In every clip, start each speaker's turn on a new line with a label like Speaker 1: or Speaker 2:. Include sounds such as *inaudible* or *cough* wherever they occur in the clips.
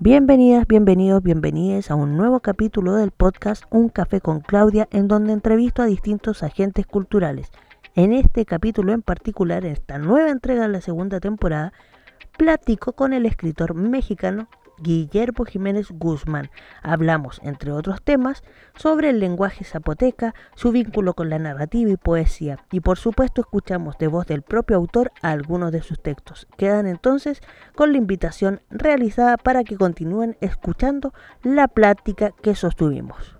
Speaker 1: Bienvenidas, bienvenidos, bienvenidas a un nuevo capítulo del podcast Un Café con Claudia, en donde entrevisto a distintos agentes culturales. En este capítulo en particular, en esta nueva entrega de la segunda temporada, platico con el escritor mexicano Guillermo Jiménez Guzmán. Hablamos, entre otros temas, sobre el lenguaje zapoteca, su vínculo con la narrativa y poesía, y por supuesto escuchamos de voz del propio autor algunos de sus textos. Quedan entonces con la invitación realizada para que continúen escuchando la plática que sostuvimos.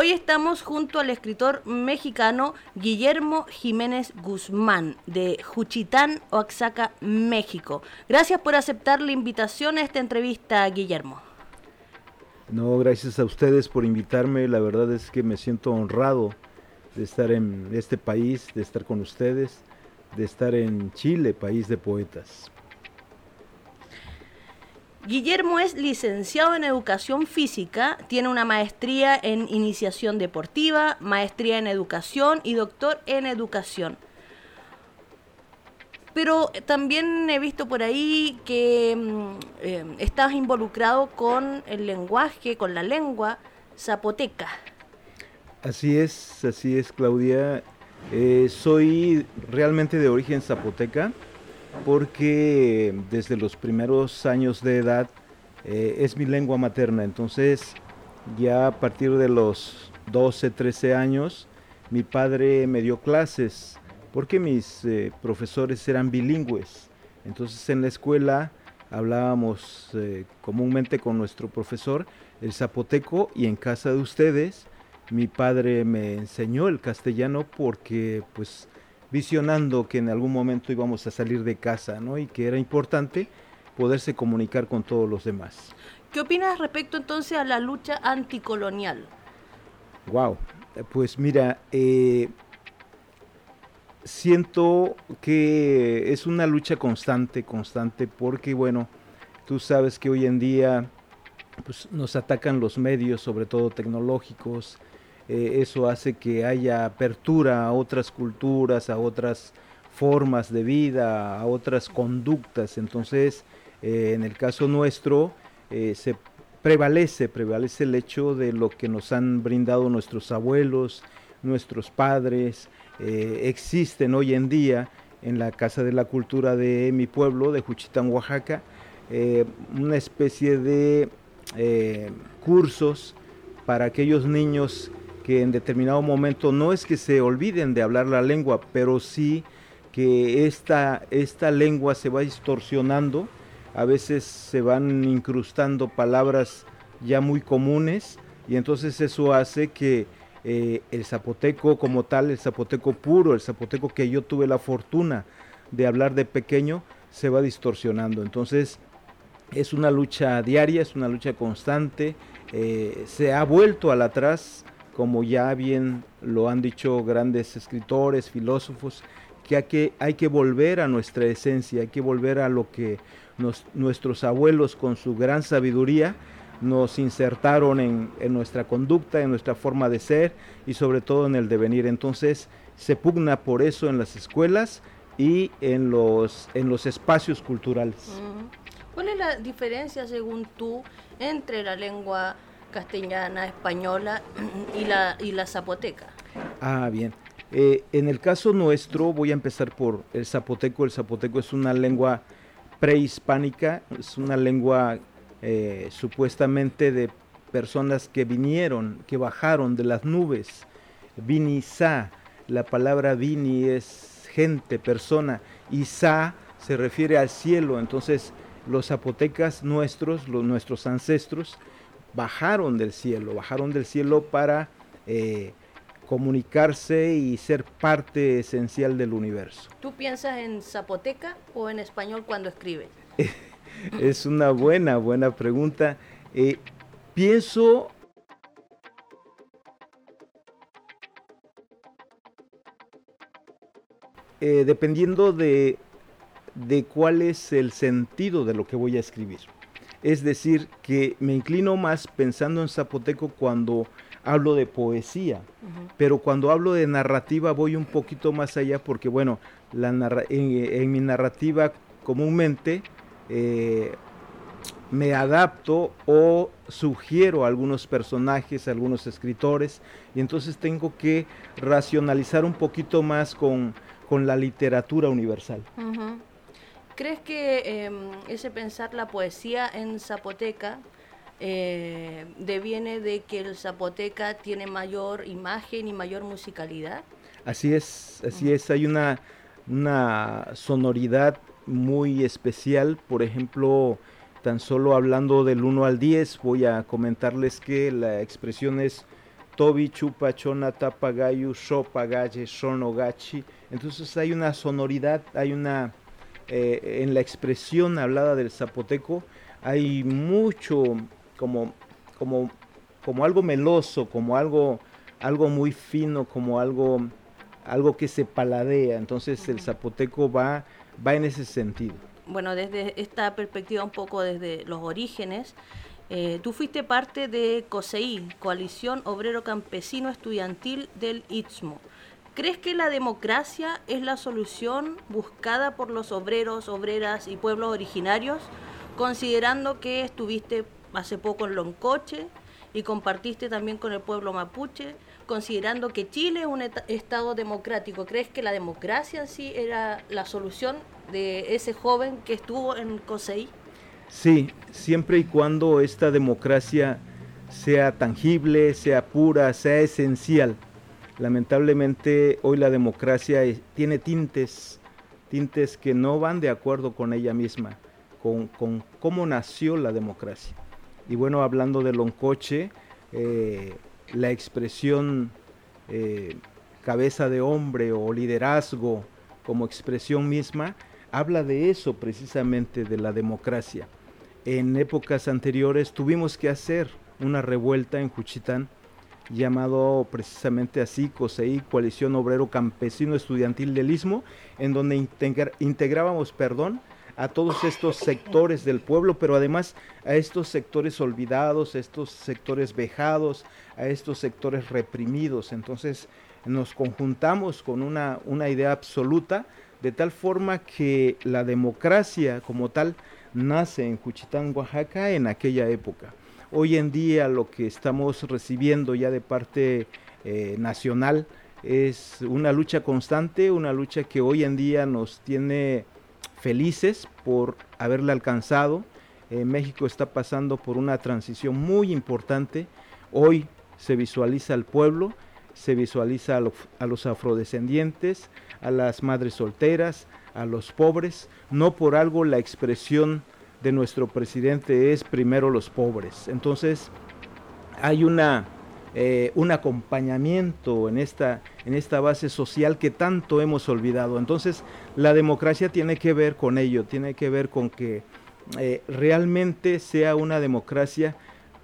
Speaker 1: Hoy estamos junto al escritor mexicano Guillermo Jiménez Guzmán de Juchitán, Oaxaca, México. Gracias por aceptar la invitación a esta entrevista, Guillermo.
Speaker 2: No, gracias a ustedes por invitarme. La verdad es que me siento honrado de estar en este país, de estar con ustedes, de estar en Chile, país de poetas.
Speaker 1: Guillermo es licenciado en educación física, tiene una maestría en iniciación deportiva, maestría en educación y doctor en educación. Pero también he visto por ahí que mm, eh, estás involucrado con el lenguaje, con la lengua zapoteca.
Speaker 2: Así es, así es, Claudia. Eh, soy realmente de origen zapoteca porque desde los primeros años de edad eh, es mi lengua materna, entonces ya a partir de los 12, 13 años mi padre me dio clases porque mis eh, profesores eran bilingües, entonces en la escuela hablábamos eh, comúnmente con nuestro profesor el zapoteco y en casa de ustedes mi padre me enseñó el castellano porque pues visionando que en algún momento íbamos a salir de casa, ¿no? Y que era importante poderse comunicar con todos los demás.
Speaker 1: ¿Qué opinas respecto entonces a la lucha anticolonial?
Speaker 2: Wow, pues mira, eh, siento que es una lucha constante, constante, porque bueno, tú sabes que hoy en día pues, nos atacan los medios, sobre todo tecnológicos, eh, eso hace que haya apertura a otras culturas, a otras formas de vida, a otras conductas. Entonces, eh, en el caso nuestro, eh, se prevalece, prevalece el hecho de lo que nos han brindado nuestros abuelos, nuestros padres, existen hoy en día en la Casa de la Cultura de mi pueblo, de Juchitán, Oaxaca, una especie de cursos para aquellos niños que en determinado momento no es que se olviden de hablar la lengua, pero sí que esta, esta lengua se va distorsionando, a veces se van incrustando palabras ya muy comunes y entonces eso hace que eh, el zapoteco como tal, el zapoteco puro, el zapoteco que yo tuve la fortuna de hablar de pequeño, se va distorsionando. Entonces es una lucha diaria, es una lucha constante, eh, se ha vuelto al atrás como ya bien lo han dicho grandes escritores, filósofos, que hay que, hay que volver a nuestra esencia, hay que volver a lo que nuestros abuelos con su gran sabiduría nos insertaron en, nuestra conducta, en nuestra forma de ser y sobre todo en el devenir. Entonces se pugna por eso en las escuelas y en los, en los espacios culturales.
Speaker 1: ¿Cuál es la diferencia, según tú, entre la lengua castellana, española *clears throat* y la, y la zapoteca.
Speaker 2: Ah, bien. Eh, en el caso nuestro, voy a empezar por el zapoteco. El zapoteco es una lengua prehispánica, es una lengua eh, supuestamente de personas que vinieron, que bajaron de las nubes. Vini-sa, la palabra vini es gente, persona, y sa se refiere al cielo. Entonces, los zapotecas nuestros, los, nuestros ancestros, bajaron del cielo, bajaron del cielo para eh, comunicarse y ser parte esencial del universo.
Speaker 1: ¿Tú piensas en zapoteca o en español cuando escribes? *laughs*
Speaker 2: es una buena, buena pregunta. Eh, pienso eh, dependiendo de, de cuál es el sentido de lo que voy a escribir. Es decir, que me inclino más pensando en zapoteco cuando hablo de poesía, pero cuando hablo de narrativa voy un poquito más allá porque, bueno, la en, mi narrativa comúnmente eh, me adapto o sugiero a algunos personajes, a algunos escritores, y entonces tengo que racionalizar un poquito más con, la literatura universal.
Speaker 1: ¿Crees que em, ese pensar la poesía en zapoteca eh, deviene de que el zapoteca tiene mayor imagen y mayor musicalidad?
Speaker 2: Así es, así es, hay una, una sonoridad muy especial, por ejemplo, tan solo hablando del 1 al 10, voy a comentarles que la expresión es Tobi, Chupa, Chona, Tapa, Gayu, Shopa, Galle, Shonogachi. Entonces hay una sonoridad, hay una, eh, en la expresión hablada del zapoteco, hay mucho como, como, como algo meloso, como algo, algo muy fino, como algo, algo que se paladea. Entonces el zapoteco va, va en ese sentido.
Speaker 1: Bueno, desde esta perspectiva un poco desde los orígenes, eh, tú fuiste parte de COSEI, Coalición Obrero Campesino Estudiantil del Istmo. ¿Crees que la democracia es la solución buscada por los obreros, obreras y pueblos originarios, considerando que estuviste hace poco en Loncoche y compartiste también con el pueblo mapuche, considerando que Chile es un Estado democrático. ¿Crees que la democracia sí era la solución de ese joven que estuvo en COSEI?
Speaker 2: Sí, siempre y cuando esta democracia sea tangible, sea pura, sea esencial. Lamentablemente hoy la democracia tiene tintes, tintes que no van de acuerdo con ella misma, con, con cómo nació la democracia. Y bueno, hablando de Loncoche, eh, la expresión eh, cabeza de hombre o liderazgo como expresión misma, habla de eso precisamente, de la democracia. En épocas anteriores tuvimos que hacer una revuelta en Juchitán, llamado precisamente así COSEI, Coalición Obrero Campesino Estudiantil del Istmo, en donde integrábamos, perdón, a todos estos sectores del pueblo, pero además a estos sectores olvidados, a estos sectores vejados, a estos sectores reprimidos. Entonces nos conjuntamos con una, una idea absoluta, de tal forma que la democracia como tal nace en Juchitán, Oaxaca, en aquella época. Hoy en día lo que estamos recibiendo ya de parte eh, nacional es una lucha constante, una lucha que hoy en día nos tiene felices por haberle alcanzado. Eh, México está pasando por una transición muy importante. Hoy se visualiza al pueblo, se visualiza a, los afrodescendientes, a las madres solteras, a los pobres. No por algo la expresión de nuestro presidente es primero los pobres. Entonces hay una eh, un acompañamiento en esta, en esta base social que tanto hemos olvidado. Entonces, la democracia tiene que ver con ello, tiene que ver con que eh, realmente sea una democracia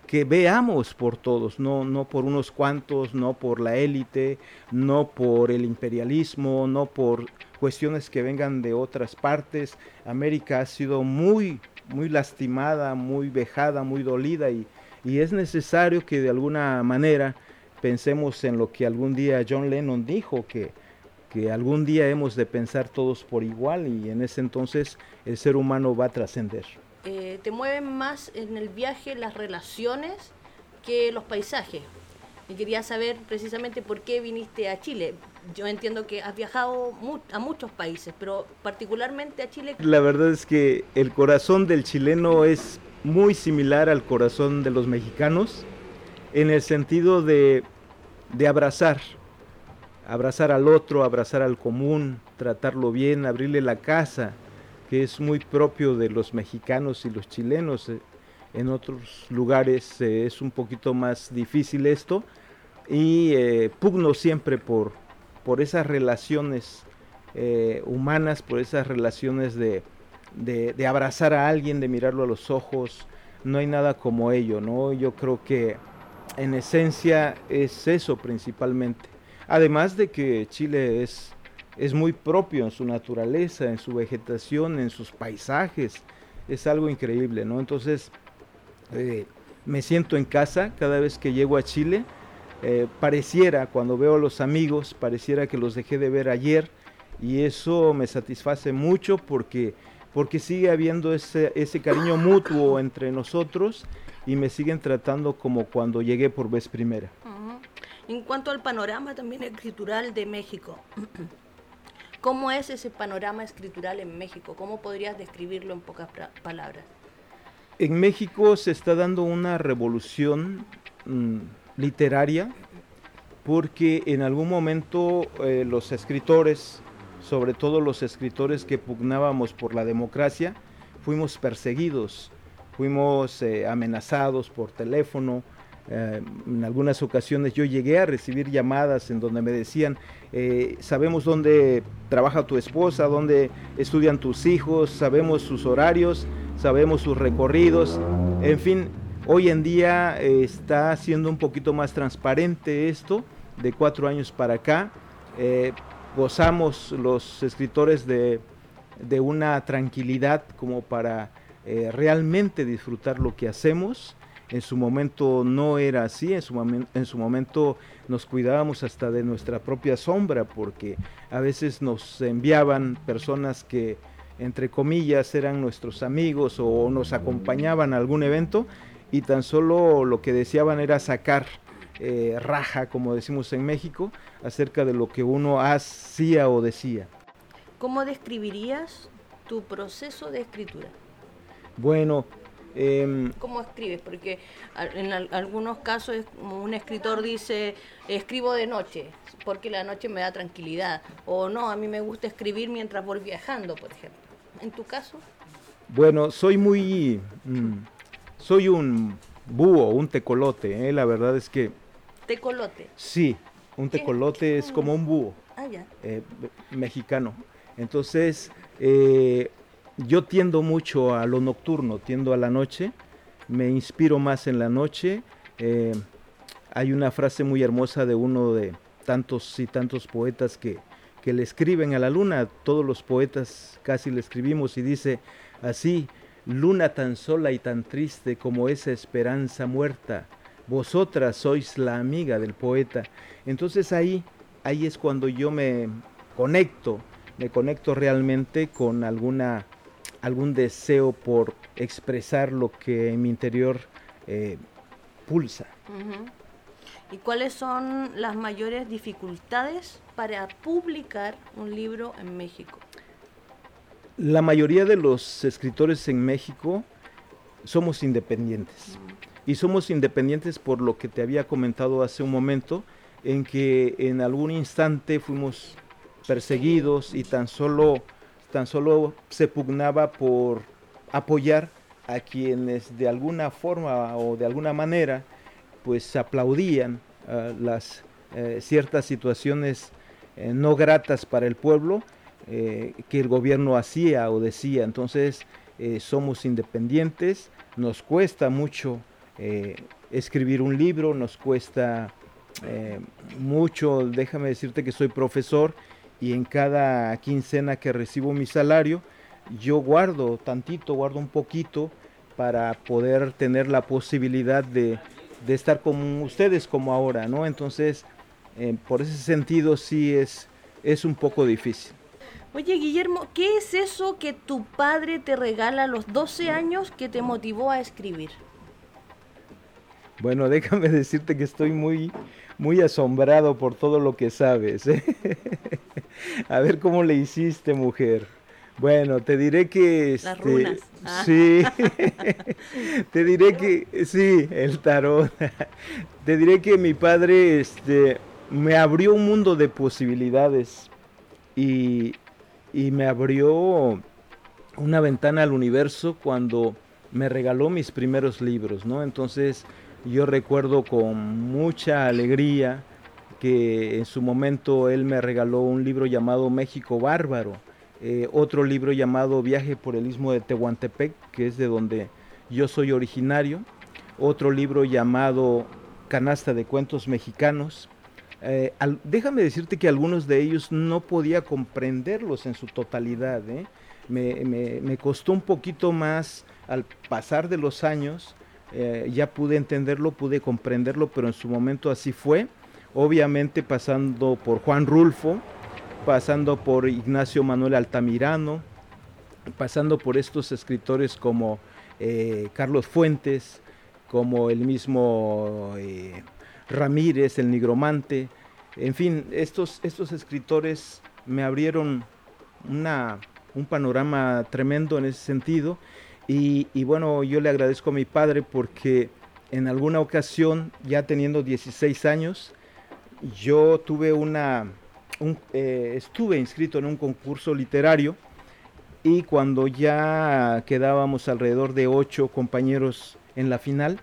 Speaker 2: que veamos por todos, no, no por unos cuantos, no por la élite, no por el imperialismo, no por cuestiones que vengan de otras partes. América ha sido muy, muy lastimada, muy vejada, muy dolida y, y es necesario que de alguna manera pensemos en lo que algún día John Lennon dijo, que, que algún día hemos de pensar todos por igual y en ese entonces el ser humano va a trascender.
Speaker 1: Eh, ¿Te mueven más en el viaje las relaciones que los paisajes? Y quería saber precisamente por qué viniste a Chile. Yo entiendo que has viajado a muchos países, pero particularmente a Chile.
Speaker 2: La verdad es que el corazón del chileno es muy similar al corazón de los mexicanos en el sentido de, de abrazar, abrazar al otro, abrazar al común, tratarlo bien, abrirle la casa, que es muy propio de los mexicanos y los chilenos. En otros lugares eh, es un poquito más difícil esto y eh, pugno siempre por, por esas relaciones eh, humanas, por esas relaciones de, de, abrazar a alguien, de mirarlo a los ojos, no hay nada como ello, ¿no? Yo creo que en esencia es eso principalmente. Además de que Chile es, es muy propio en su naturaleza, en su vegetación, en sus paisajes, es algo increíble, ¿no? Entonces, eh, me siento en casa cada vez que llego a Chile. Eh, pareciera, cuando veo a los amigos, pareciera que los dejé de ver ayer y eso me satisface mucho porque porque sigue habiendo ese, ese cariño mutuo entre nosotros y me siguen tratando como cuando llegué por vez primera.
Speaker 1: En cuanto al panorama también escritural de México, *clears throat* ¿cómo es ese panorama escritural en México? ¿Cómo podrías describirlo en pocas palabras?
Speaker 2: En México se está dando una revolución mm, literaria porque en algún momento eh, los escritores, sobre todo los escritores que pugnábamos por la democracia, fuimos perseguidos, fuimos eh, amenazados por teléfono. Eh, en algunas ocasiones yo llegué a recibir llamadas en donde me decían, sabemos dónde trabaja tu esposa, dónde estudian tus hijos, sabemos sus horarios, sabemos sus recorridos, en fin, hoy en día está siendo un poquito más transparente esto de cuatro años para acá. Eh, gozamos los escritores de, una tranquilidad como para eh, realmente disfrutar lo que hacemos. En su momento no era así, su, en su momento nos cuidábamos hasta de nuestra propia sombra porque a veces nos enviaban personas que entre comillas eran nuestros amigos o nos acompañaban a algún evento y tan solo lo que deseaban era sacar eh, raja, como decimos en México, acerca de lo que uno hacía o decía.
Speaker 1: ¿Cómo describirías tu proceso de escritura?
Speaker 2: Bueno,
Speaker 1: em, ¿Cómo escribes? Porque en algunos casos un escritor dice, escribo de noche, porque la noche me da tranquilidad. O no, a mí me gusta escribir mientras voy viajando, por ejemplo. ¿En tu caso?
Speaker 2: Bueno, soy muy... Mm, soy un búho, un tecolote. ¿eh? La verdad es que
Speaker 1: ¿Tecolote?
Speaker 2: Sí, un tecolote es como un búho ah, eh, mexicano. Entonces, eh, yo tiendo mucho a lo nocturno, tiendo a la noche, me inspiro más en la noche. Hay una frase muy hermosa de uno de tantos y tantos poetas que, que le escriben a la luna, todos los poetas casi le escribimos y dice así, luna tan sola y tan triste como esa esperanza muerta, vosotras sois la amiga del poeta. Entonces ahí, ahí es cuando yo me conecto, me conecto realmente con alguna, algún deseo por expresar lo que en mi interior eh, pulsa.
Speaker 1: ¿Y cuáles son las mayores dificultades para publicar un libro en México?
Speaker 2: La mayoría de los escritores en México somos independientes y somos independientes por lo que te había comentado hace un momento, en que en algún instante fuimos perseguidos y tan solo, tan solo se pugnaba por apoyar a quienes de alguna forma o de alguna manera pues aplaudían las eh, ciertas situaciones eh, no gratas para el pueblo eh, que el gobierno hacía o decía. Entonces somos independientes, nos cuesta mucho escribir un libro nos cuesta mucho, déjame decirte que soy profesor y en cada quincena que recibo mi salario, yo guardo tantito, guardo un poquito para poder tener la posibilidad de, estar con ustedes como ahora, ¿no? Entonces, eh, por ese sentido sí es, es un poco difícil.
Speaker 1: Oye, Guillermo, ¿qué es eso que tu padre te regala a los 12 años que te motivó a escribir?
Speaker 2: Bueno, *laughs* déjame decirte que estoy muy, muy asombrado por todo lo que sabes. ¿eh? *laughs* A ver cómo le hiciste, mujer. Bueno, te diré que...
Speaker 1: Las este, runas.
Speaker 2: Ah. Sí, *laughs* te diré que... Sí, el tarot. *laughs* Te diré que mi padre este, me abrió un mundo de posibilidades y, y me abrió una ventana al universo cuando me regaló mis primeros libros, ¿no? Entonces yo recuerdo con mucha alegría que en su momento él me regaló un libro llamado México Bárbaro, eh, otro libro llamado Viaje por el Istmo de Tehuantepec, que es de donde yo soy originario, otro libro llamado Canasta de Cuentos Mexicanos. Eh, déjame decirte que algunos de ellos no podía comprenderlos en su totalidad. ¿eh? me costó un poquito más al pasar de los años ya pude entenderlo, pude comprenderlo, pero en su momento así fue. Obviamente pasando por Juan Rulfo, pasando por Ignacio Manuel Altamirano, pasando por estos escritores como eh, Carlos Fuentes, como el mismo eh, Ramírez, el nigromante, en fin, estos, estos escritores me abrieron una, un panorama tremendo en ese sentido. Y, y bueno, yo le agradezco a mi padre porque en alguna ocasión, ya teniendo 16 años, yo tuve una, eh, estuve inscrito en un concurso literario y cuando ya quedábamos alrededor de ocho compañeros en la final,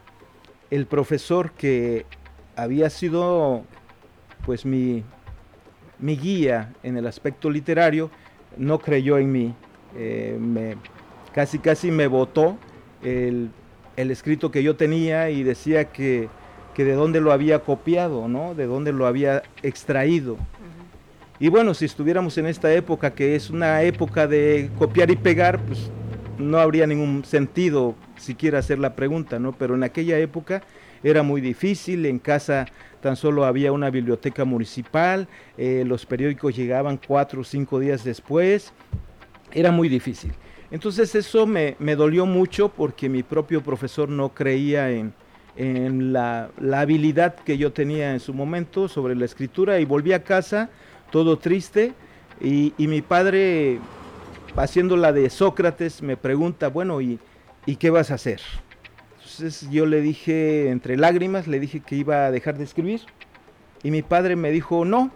Speaker 2: el profesor que había sido pues mi, mi guía en el aspecto literario no creyó en mí, eh, me, casi casi me votó el, el escrito que yo tenía y decía que que de dónde lo había copiado, ¿no? De dónde lo había extraído. Y bueno, si estuviéramos en esta época, que es una época de copiar y pegar, pues no habría ningún sentido siquiera hacer la pregunta, ¿no? Pero en aquella época era muy difícil, en casa tan solo había una biblioteca municipal, eh, los periódicos llegaban cuatro o cinco días después, era muy difícil. Entonces eso me, me dolió mucho porque mi propio profesor no creía en, en la, habilidad que yo tenía en su momento sobre la escritura y volví a casa todo triste y, mi padre haciendo la de Sócrates me pregunta, bueno, ¿y, ¿y qué vas a hacer? Entonces yo le dije, entre lágrimas, le dije que iba a dejar de escribir y mi padre me dijo, no,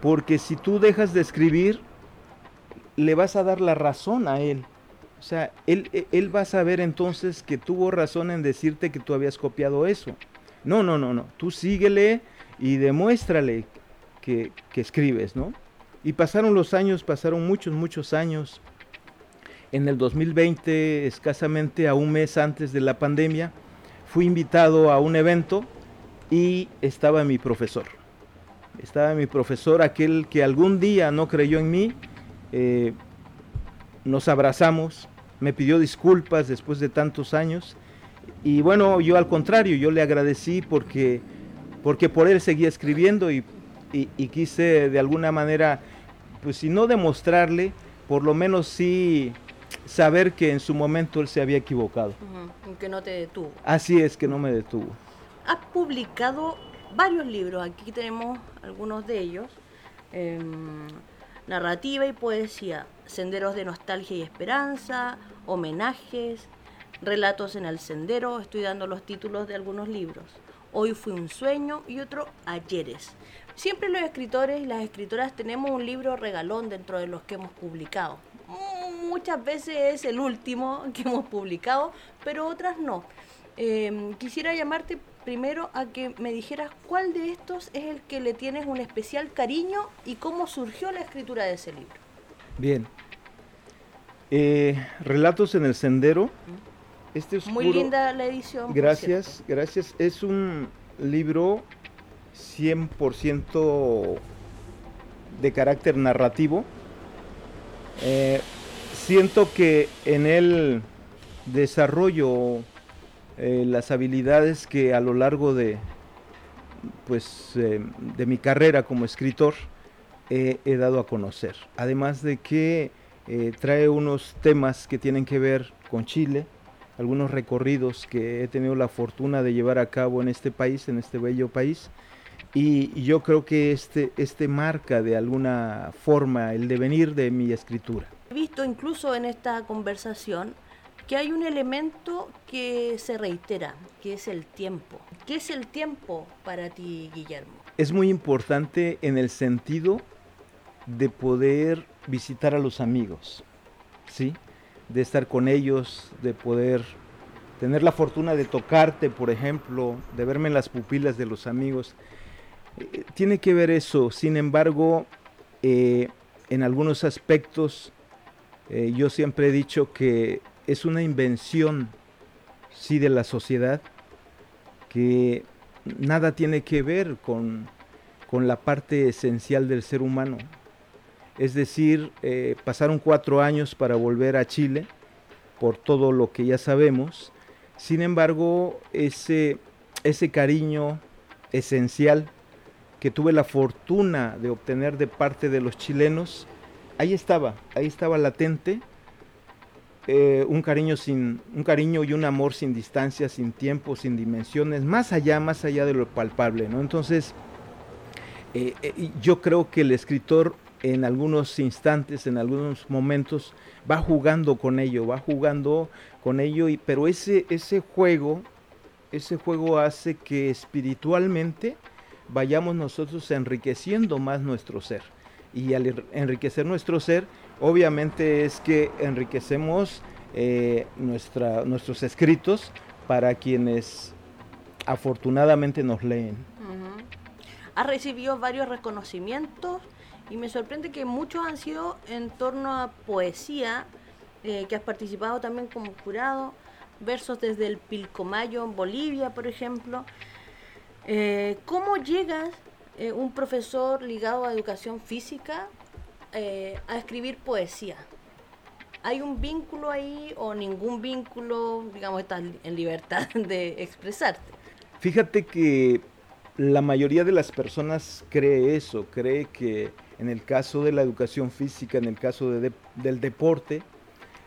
Speaker 2: porque si tú dejas de escribir, le vas a dar la razón a él. O sea, él, e, él va a saber entonces que tuvo razón en decirte que tú habías copiado eso. No, no, no, no. Tú síguele y demuéstrale que, escribes, ¿no? Y pasaron los años, pasaron muchos, muchos años. En el 2020, escasamente a un mes antes de la pandemia, fui invitado a un evento y estaba mi profesor. Estaba mi profesor, aquel que algún día no creyó en mí. Eh, nos abrazamos, me pidió disculpas después de tantos años. Y bueno, yo al contrario, yo le agradecí porque, porque por él seguía escribiendo y, quise de alguna manera, pues si no demostrarle, por lo menos sí saber que en su momento él se había equivocado.
Speaker 1: que no te detuvo.
Speaker 2: Así es, que no me detuvo.
Speaker 1: Has publicado varios libros, aquí tenemos algunos de ellos. Em, narrativa y poesía, senderos de nostalgia y esperanza, homenajes, relatos en el sendero, estoy dando los títulos de algunos libros. Hoy fue un sueño y otro ayeres. Siempre los escritores y las escritoras tenemos un libro regalón dentro de los que hemos publicado. Muchas veces es el último que hemos publicado, pero otras no. Em, quisiera llamarte primero a que me dijeras cuál de estos es el que le tienes un especial cariño y cómo surgió la escritura de ese libro.
Speaker 2: Bien, eh, Relatos en el Sendero.
Speaker 1: Este es Muy linda la edición.
Speaker 2: Gracias, gracias. Es un libro 100% de carácter narrativo. Eh, siento que en el desarrollo eh, las habilidades que a lo largo de pues de mi carrera como escritor he dado a conocer. Además de que eh, trae unos temas que tienen que ver con Chile, algunos recorridos que he tenido la fortuna de llevar a cabo en este país, en este bello país. Y, yo creo que este, este marca de alguna forma el devenir de mi escritura.
Speaker 1: He visto incluso en esta conversación que hay un elemento que se reitera, que es el tiempo. ¿Qué es el tiempo para ti, Guillermo?
Speaker 2: Es muy importante en el sentido de poder visitar a los amigos, ¿sí? De estar con ellos, de poder tener la fortuna de tocarte, por ejemplo, de verme en las pupilas de los amigos. Tiene que ver eso, sin embargo, eh, en algunos aspectos, eh, yo siempre he dicho que es una invención, sí, de la sociedad, que nada tiene que ver con, con la parte esencial del ser humano, es decir, eh, pasaron cuatro años para volver a Chile, por todo lo que ya sabemos. Sin embargo, ese, ese cariño esencial que tuve la fortuna de obtener de parte de los chilenos, ahí estaba, ahí estaba latente, eh, un cariño sin un cariño y un amor sin distancia, sin tiempo, sin dimensiones, más allá, más allá de lo palpable, ¿no? Entonces, eh, eh, yo creo que el escritor en algunos instantes, en algunos momentos, va jugando con ello, va jugando con ello, y, pero ese, ese juego, ese juego hace que espiritualmente vayamos nosotros enriqueciendo más nuestro ser. Y al enriquecer nuestro ser, obviamente es que enriquecemos eh, nuestra, nuestros escritos para quienes afortunadamente nos leen.
Speaker 1: Ha recibido varios reconocimientos y me sorprende que muchos han sido en torno a poesía, eh, que has participado también como jurado, versos desde el Pilcomayo en Bolivia, por ejemplo. Eh, ¿Cómo llegas, eh, un profesor ligado a educación física, a escribir poesía? ¿Hay un vínculo ahí o ningún vínculo, digamos, estás en libertad *laughs* de expresarte?
Speaker 2: Fíjate que la mayoría de las personas cree eso, cree que en el caso de la educación física, en el caso del deporte,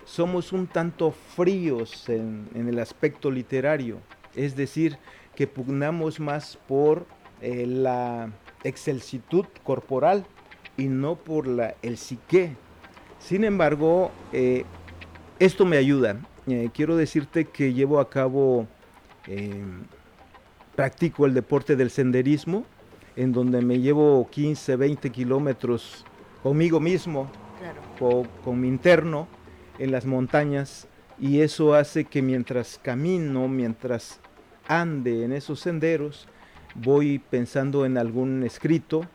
Speaker 2: somos un tanto fríos en, el aspecto literario, es decir, que pugnamos más por eh, la excelsitud corporal y no por la, el psique. Sin embargo, eh, esto me ayuda. Eh, quiero decirte que llevo a cabo, practico el deporte del senderismo en donde me llevo 15, 20 kilómetros conmigo mismo, con, mi interno, en las montañas, y eso hace que mientras camino, mientras ande en esos senderos, voy pensando en algún escrito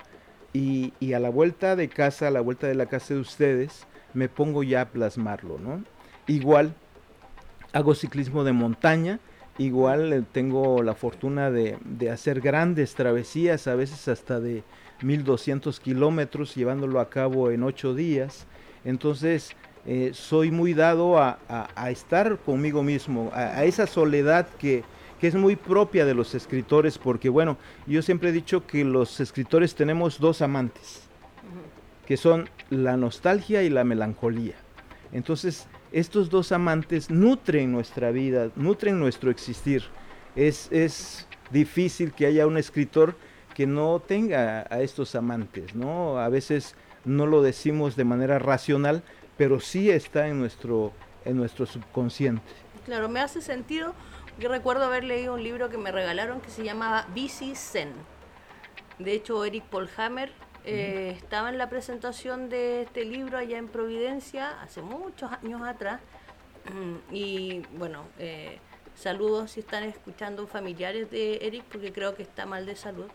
Speaker 2: y, y, a la vuelta de casa, a la vuelta de la casa de ustedes, me pongo ya a plasmarlo, ¿no? Igual hago ciclismo de montaña Igual eh, tengo la fortuna de, hacer grandes travesías, a veces hasta de 1200 kilómetros, llevándolo a cabo en ocho días. Entonces, eh, soy muy dado a, estar conmigo mismo, a, esa soledad que, es muy propia de los escritores, porque bueno, yo siempre he dicho que los escritores tenemos dos amantes, que son la nostalgia y la melancolía. Entonces, estos dos amantes nutren nuestra vida, nutren nuestro existir. Es, es difícil que haya un escritor que no tenga a estos amantes, ¿no? A veces no lo decimos de manera racional, pero sí está en nuestro, en nuestro subconsciente.
Speaker 1: Claro, me hace sentido. Yo recuerdo haber leído un libro que me regalaron que se llamaba Busy Zen. De hecho, Eric Polhammer eh, estaba en la presentación de este libro allá en Providencia hace muchos años atrás. *clears throat* Y bueno, eh, saludos si están escuchando familiares de Eric, porque creo que está mal de salud.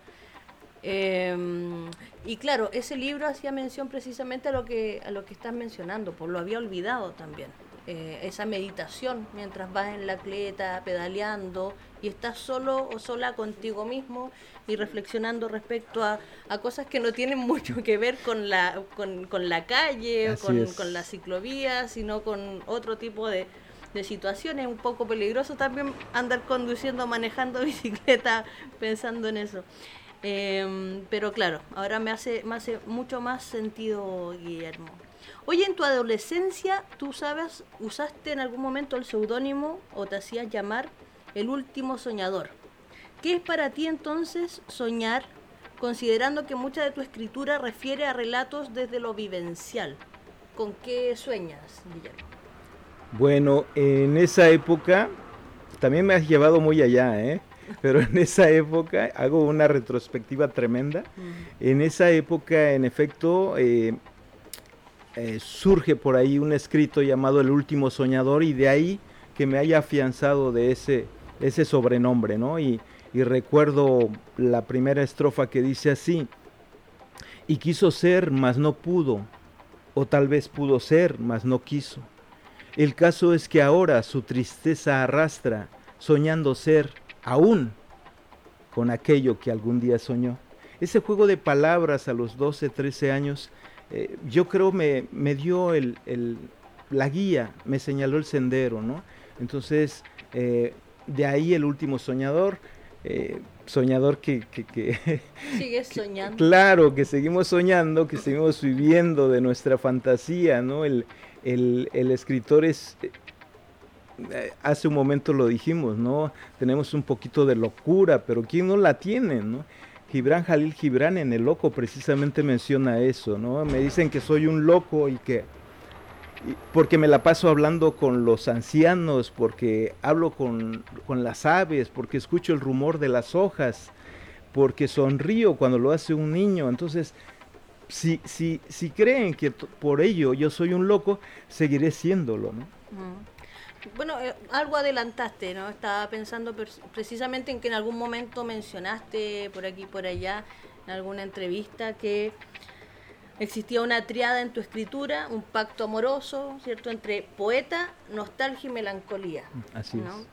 Speaker 1: Em, y claro, ese libro hacía mención precisamente a lo que a lo que estás mencionando, por lo había olvidado también. Eh, esa meditación mientras vas en la cleta pedaleando y estás solo o sola contigo mismo y reflexionando respecto a, cosas que no tienen *laughs* mucho que ver con la, con, la calle, con, con, la ciclovía, sino con otro tipo de, de situaciones. Un poco peligroso también andar conduciendo, manejando *laughs* bicicleta, pensando en eso. Em, pero claro, ahora me hace, me hace mucho más sentido, Guillermo. Oye, en tu adolescencia, ¿tú sabes, usaste en algún momento el seudónimo o te hacías llamar el último soñador? ¿Qué es para ti entonces soñar, considerando que mucha de tu escritura refiere a relatos desde lo vivencial? ¿Con qué sueñas, Guillermo?
Speaker 2: Bueno, en esa época, también me has llevado muy allá, ¿eh? *laughs* Pero en esa época, hago una retrospectiva tremenda, en esa época, en efecto, eh, eh, surge por ahí un escrito llamado El último soñador y de ahí que me haya afianzado de ese, ese sobrenombre, ¿no? Y, y recuerdo la primera estrofa que dice así, y quiso ser, mas no pudo, o tal vez pudo ser, mas no quiso. El caso es que ahora su tristeza arrastra, soñando ser aún con aquello que algún día soñó. Ese juego de palabras a los 12, 13 años eh, yo creo me, me dio el, la guía, me señaló el sendero, ¿no? Entonces, eh, de ahí el último soñador, eh, soñador que... que, *laughs*
Speaker 1: Sigues soñando.
Speaker 2: claro, que seguimos soñando, que seguimos viviendo de nuestra fantasía, ¿no? El, el, el escritor es, hace un momento lo dijimos, ¿no? Tenemos un poquito de locura, pero ¿quién no la tiene, no? Gibran Jalil Gibran en El Loco precisamente menciona eso, ¿no? Me dicen que soy un loco y que porque me la paso hablando con los ancianos, porque hablo con, con, las aves, porque escucho el rumor de las hojas, porque sonrío cuando lo hace un niño. Entonces, si, si, si creen que por ello yo soy un loco, seguiré siéndolo, ¿no?
Speaker 1: Bueno, eh, algo adelantaste, ¿no? Estaba pensando precisamente en que en algún momento mencionaste por aquí por allá, en alguna entrevista, que existía una triada en tu escritura, un pacto amoroso, ¿cierto?, entre poeta, nostalgia y melancolía.
Speaker 2: Así es.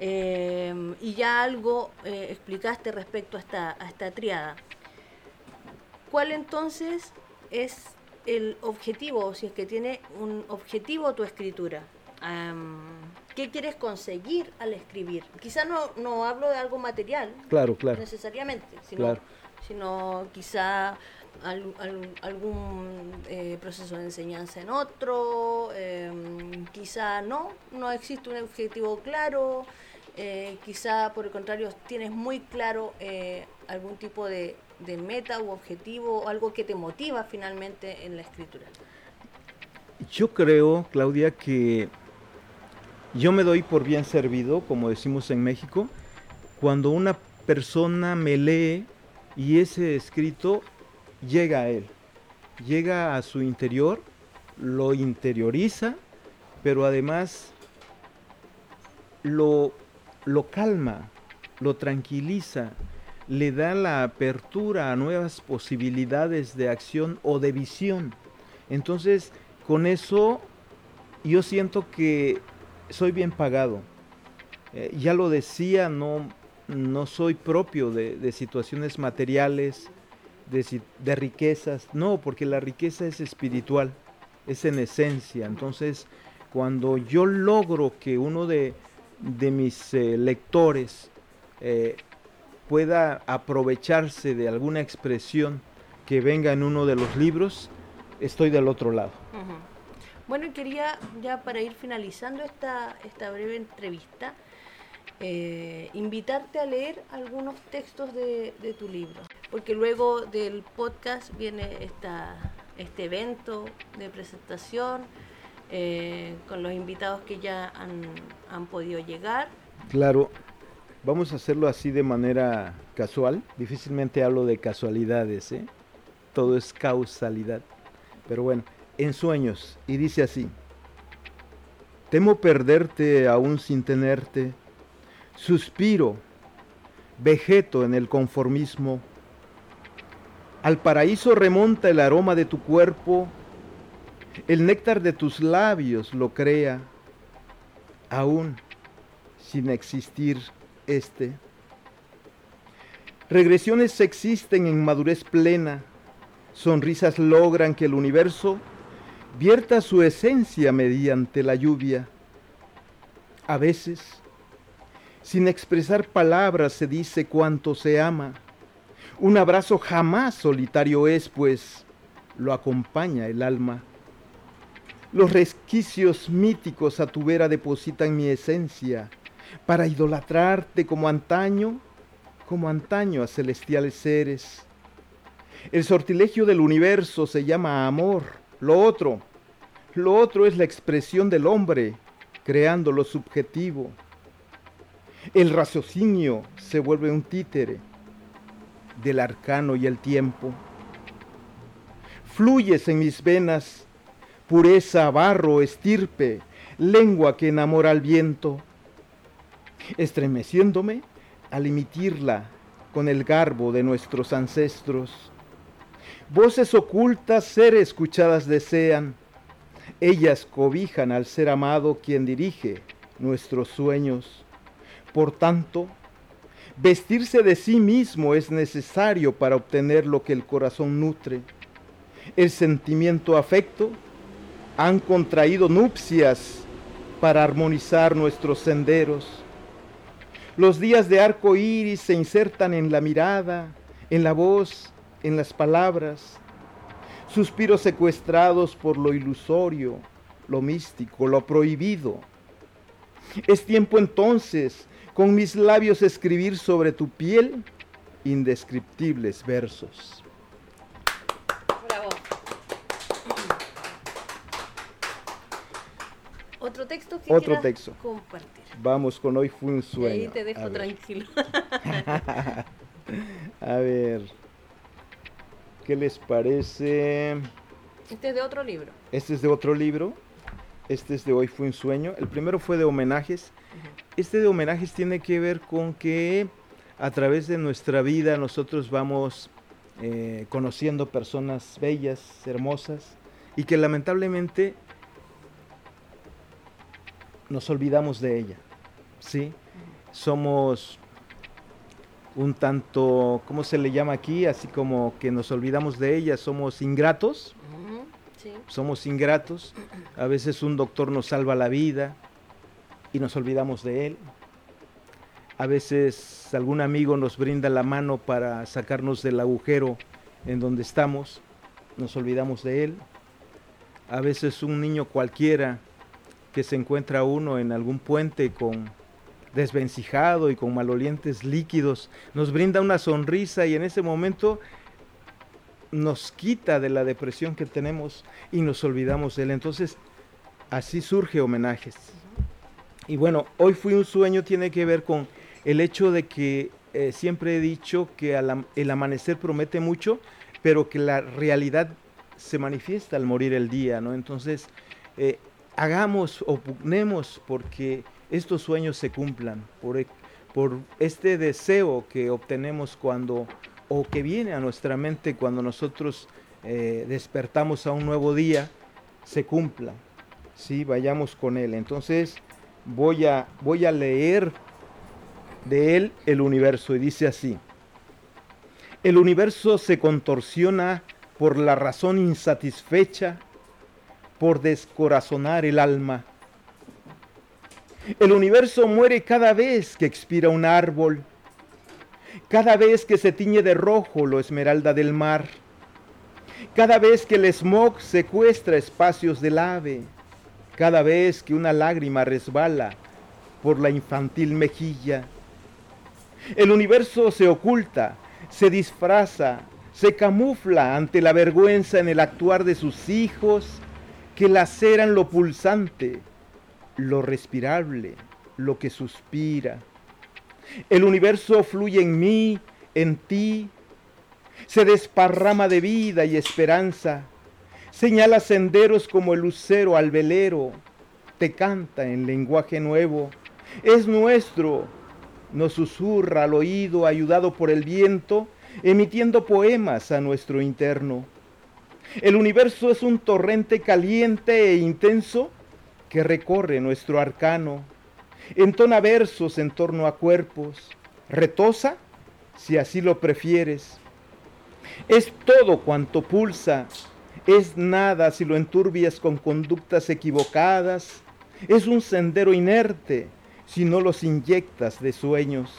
Speaker 1: Eh, y ya algo eh, explicaste respecto a esta, a esta triada. ¿Cuál entonces es el objetivo, si es que tiene un objetivo tu escritura? Qué quieres conseguir al escribir. Quizá no, no hablo de algo material,
Speaker 2: claro, claro.
Speaker 1: necesariamente, sino, sino quizá algún eh, proceso de enseñanza en otro, em, quizá no, no existe un objetivo claro, eh, quizá por el contrario tienes muy claro eh, algún tipo de, de meta u objetivo, algo que te motiva finalmente en la escritura.
Speaker 2: Yo creo, Claudia, que yo me doy por bien servido, como decimos en México, cuando una persona me lee y ese escrito llega a él, llega a su interior, lo interioriza, pero además lo, lo calma, lo tranquiliza, le da la apertura a nuevas posibilidades de acción o de visión. Entonces, con eso yo siento que soy bien pagado. Eh, ya lo decía, no, no soy propio de, situaciones materiales, de, riquezas. No, porque la riqueza es espiritual, es en esencia. Entonces, cuando yo logro que uno de, de mis eh, lectores eh, pueda aprovecharse de alguna expresión que venga en uno de los libros, estoy del otro lado.
Speaker 1: Bueno, quería ya para ir finalizando esta, esta breve entrevista, eh, invitarte a leer algunos textos de, tu libro, porque luego del podcast viene esta, este evento de presentación eh, con los invitados que ya han, podido llegar.
Speaker 2: Claro, vamos a hacerlo así de manera casual, difícilmente hablo de casualidades, ¿eh? todo es causalidad, pero bueno en sueños y dice así, temo perderte aún sin tenerte, suspiro, vegeto en el conformismo, al paraíso remonta el aroma de tu cuerpo, el néctar de tus labios lo crea, aún sin existir este. Regresiones existen en madurez plena, sonrisas logran que el universo vierta su esencia mediante la lluvia. A veces, sin expresar palabras, se dice cuánto se ama. Un abrazo jamás solitario es, pues lo acompaña el alma. Los resquicios míticos a tu vera depositan mi esencia para idolatrarte como antaño, como antaño a celestiales seres. El sortilegio del universo se llama amor lo otro, lo otro es la expresión del hombre creando lo subjetivo. El raciocinio se vuelve un títere del arcano y el tiempo. Fluyes en mis venas, pureza, barro, estirpe, lengua que enamora al viento, estremeciéndome al emitirla con el garbo de nuestros ancestros Voces ocultas ser escuchadas desean. Ellas cobijan al ser amado quien dirige nuestros sueños. Por tanto, vestirse de sí mismo es necesario para obtener lo que el corazón nutre. El sentimiento afecto han contraído nupcias para armonizar nuestros senderos. Los días de arco iris se insertan en la mirada, en la voz, en las palabras, suspiros secuestrados por lo ilusorio, lo místico, lo prohibido. Es tiempo entonces con mis labios escribir sobre tu piel indescriptibles versos.
Speaker 1: Bravo. Otro texto que
Speaker 2: Otro texto.
Speaker 1: compartir.
Speaker 2: Vamos con hoy fue un sueño.
Speaker 1: ahí te dejo tranquilo.
Speaker 2: A ver. *laughs* ¿Qué les parece?
Speaker 1: Este es de otro libro.
Speaker 2: Este es de otro libro. Este es de Hoy fue un sueño. El primero fue de homenajes. Este de homenajes tiene que ver con que a través de nuestra vida nosotros vamos eh, conociendo personas bellas, hermosas, y que lamentablemente nos olvidamos de ella. ¿sí? Somos un tanto, ¿cómo se le llama aquí? Así como que nos olvidamos de ella, somos ingratos. Somos ingratos. A veces un doctor nos salva la vida y nos olvidamos de él. A veces algún amigo nos brinda la mano para sacarnos del agujero en donde estamos, nos olvidamos de él. A veces un niño cualquiera que se encuentra uno en algún puente con desvencijado y con malolientes líquidos, nos brinda una sonrisa y en ese momento nos quita de la depresión que tenemos y nos olvidamos de él. Entonces, así surge homenajes. Y bueno, hoy fui un sueño tiene que ver con el hecho de que eh, siempre he dicho que el amanecer promete mucho, pero que la realidad se manifiesta al morir el día, ¿no? Entonces, eh, hagamos o pugnemos porque estos sueños se cumplan, por, e, por este deseo que obtenemos cuando, o que viene a nuestra mente cuando nosotros eh, despertamos a un nuevo día, se cumpla, ¿sí? Vayamos con él. Entonces, voy a, voy a leer de él el universo y dice así. El universo se contorsiona por la razón insatisfecha, por descorazonar el alma. El universo muere cada vez que expira un árbol, cada vez que se tiñe de rojo lo esmeralda del mar, cada vez que el smog secuestra espacios del ave, cada vez que una lágrima resbala por la infantil mejilla. El universo se oculta, se disfraza, se camufla ante la vergüenza en el actuar de sus hijos que laceran lo pulsante, lo respirable, lo que suspira. El universo fluye en mí, en ti, se desparrama de vida y esperanza, señala senderos como el lucero al velero, te canta en lenguaje nuevo, es nuestro, nos susurra al oído ayudado por el viento, emitiendo poemas a nuestro interno. El universo es un torrente caliente e intenso que recorre nuestro arcano, entona versos en torno a cuerpos, retosa si así lo prefieres. Es todo cuanto pulsa, es nada si lo enturbias con conductas equivocadas, es un sendero inerte si no los inyectas de sueños.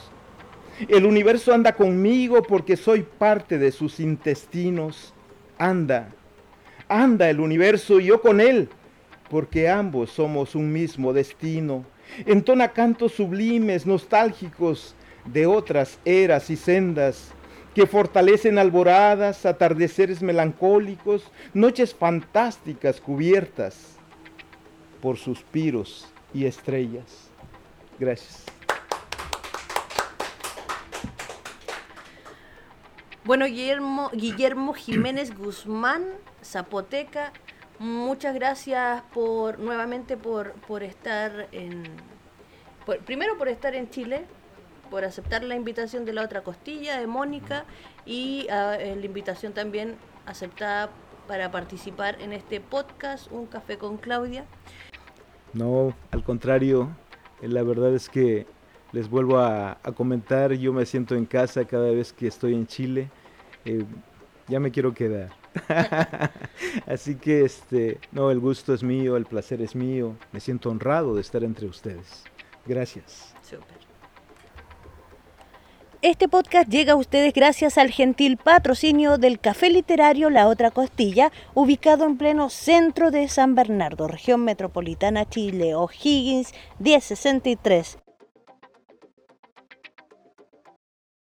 Speaker 2: El universo anda conmigo porque soy parte de sus intestinos. Anda, anda el universo y yo con él, porque ambos somos un mismo destino. Entona cantos sublimes, nostálgicos de otras eras y sendas que fortalecen alboradas, atardeceres melancólicos, noches fantásticas cubiertas por suspiros y estrellas. Gracias.
Speaker 1: Bueno, Guillermo, Jiménez Guzmán, Zapoteca, muchas gracias por nuevamente por, por estar en... primero por estar en Chile, por aceptar la invitación de la otra costilla, de Mónica, y ah, eh, la invitación también aceptada para participar en este podcast, Un Café con Claudia.
Speaker 2: No, al contrario, eh, la verdad es que les vuelvo a, comentar, yo me siento en casa cada vez que estoy en Chile, eh, ya me quiero quedar. *laughs* Así que este, no, el gusto es mío, el placer es mío, me siento honrado de estar entre ustedes. Gracias.
Speaker 1: Este podcast llega a ustedes gracias al gentil patrocinio del Café Literario La Otra Costilla, ubicado en pleno centro de San Bernardo, región metropolitana Chile, O'Higgins 1063.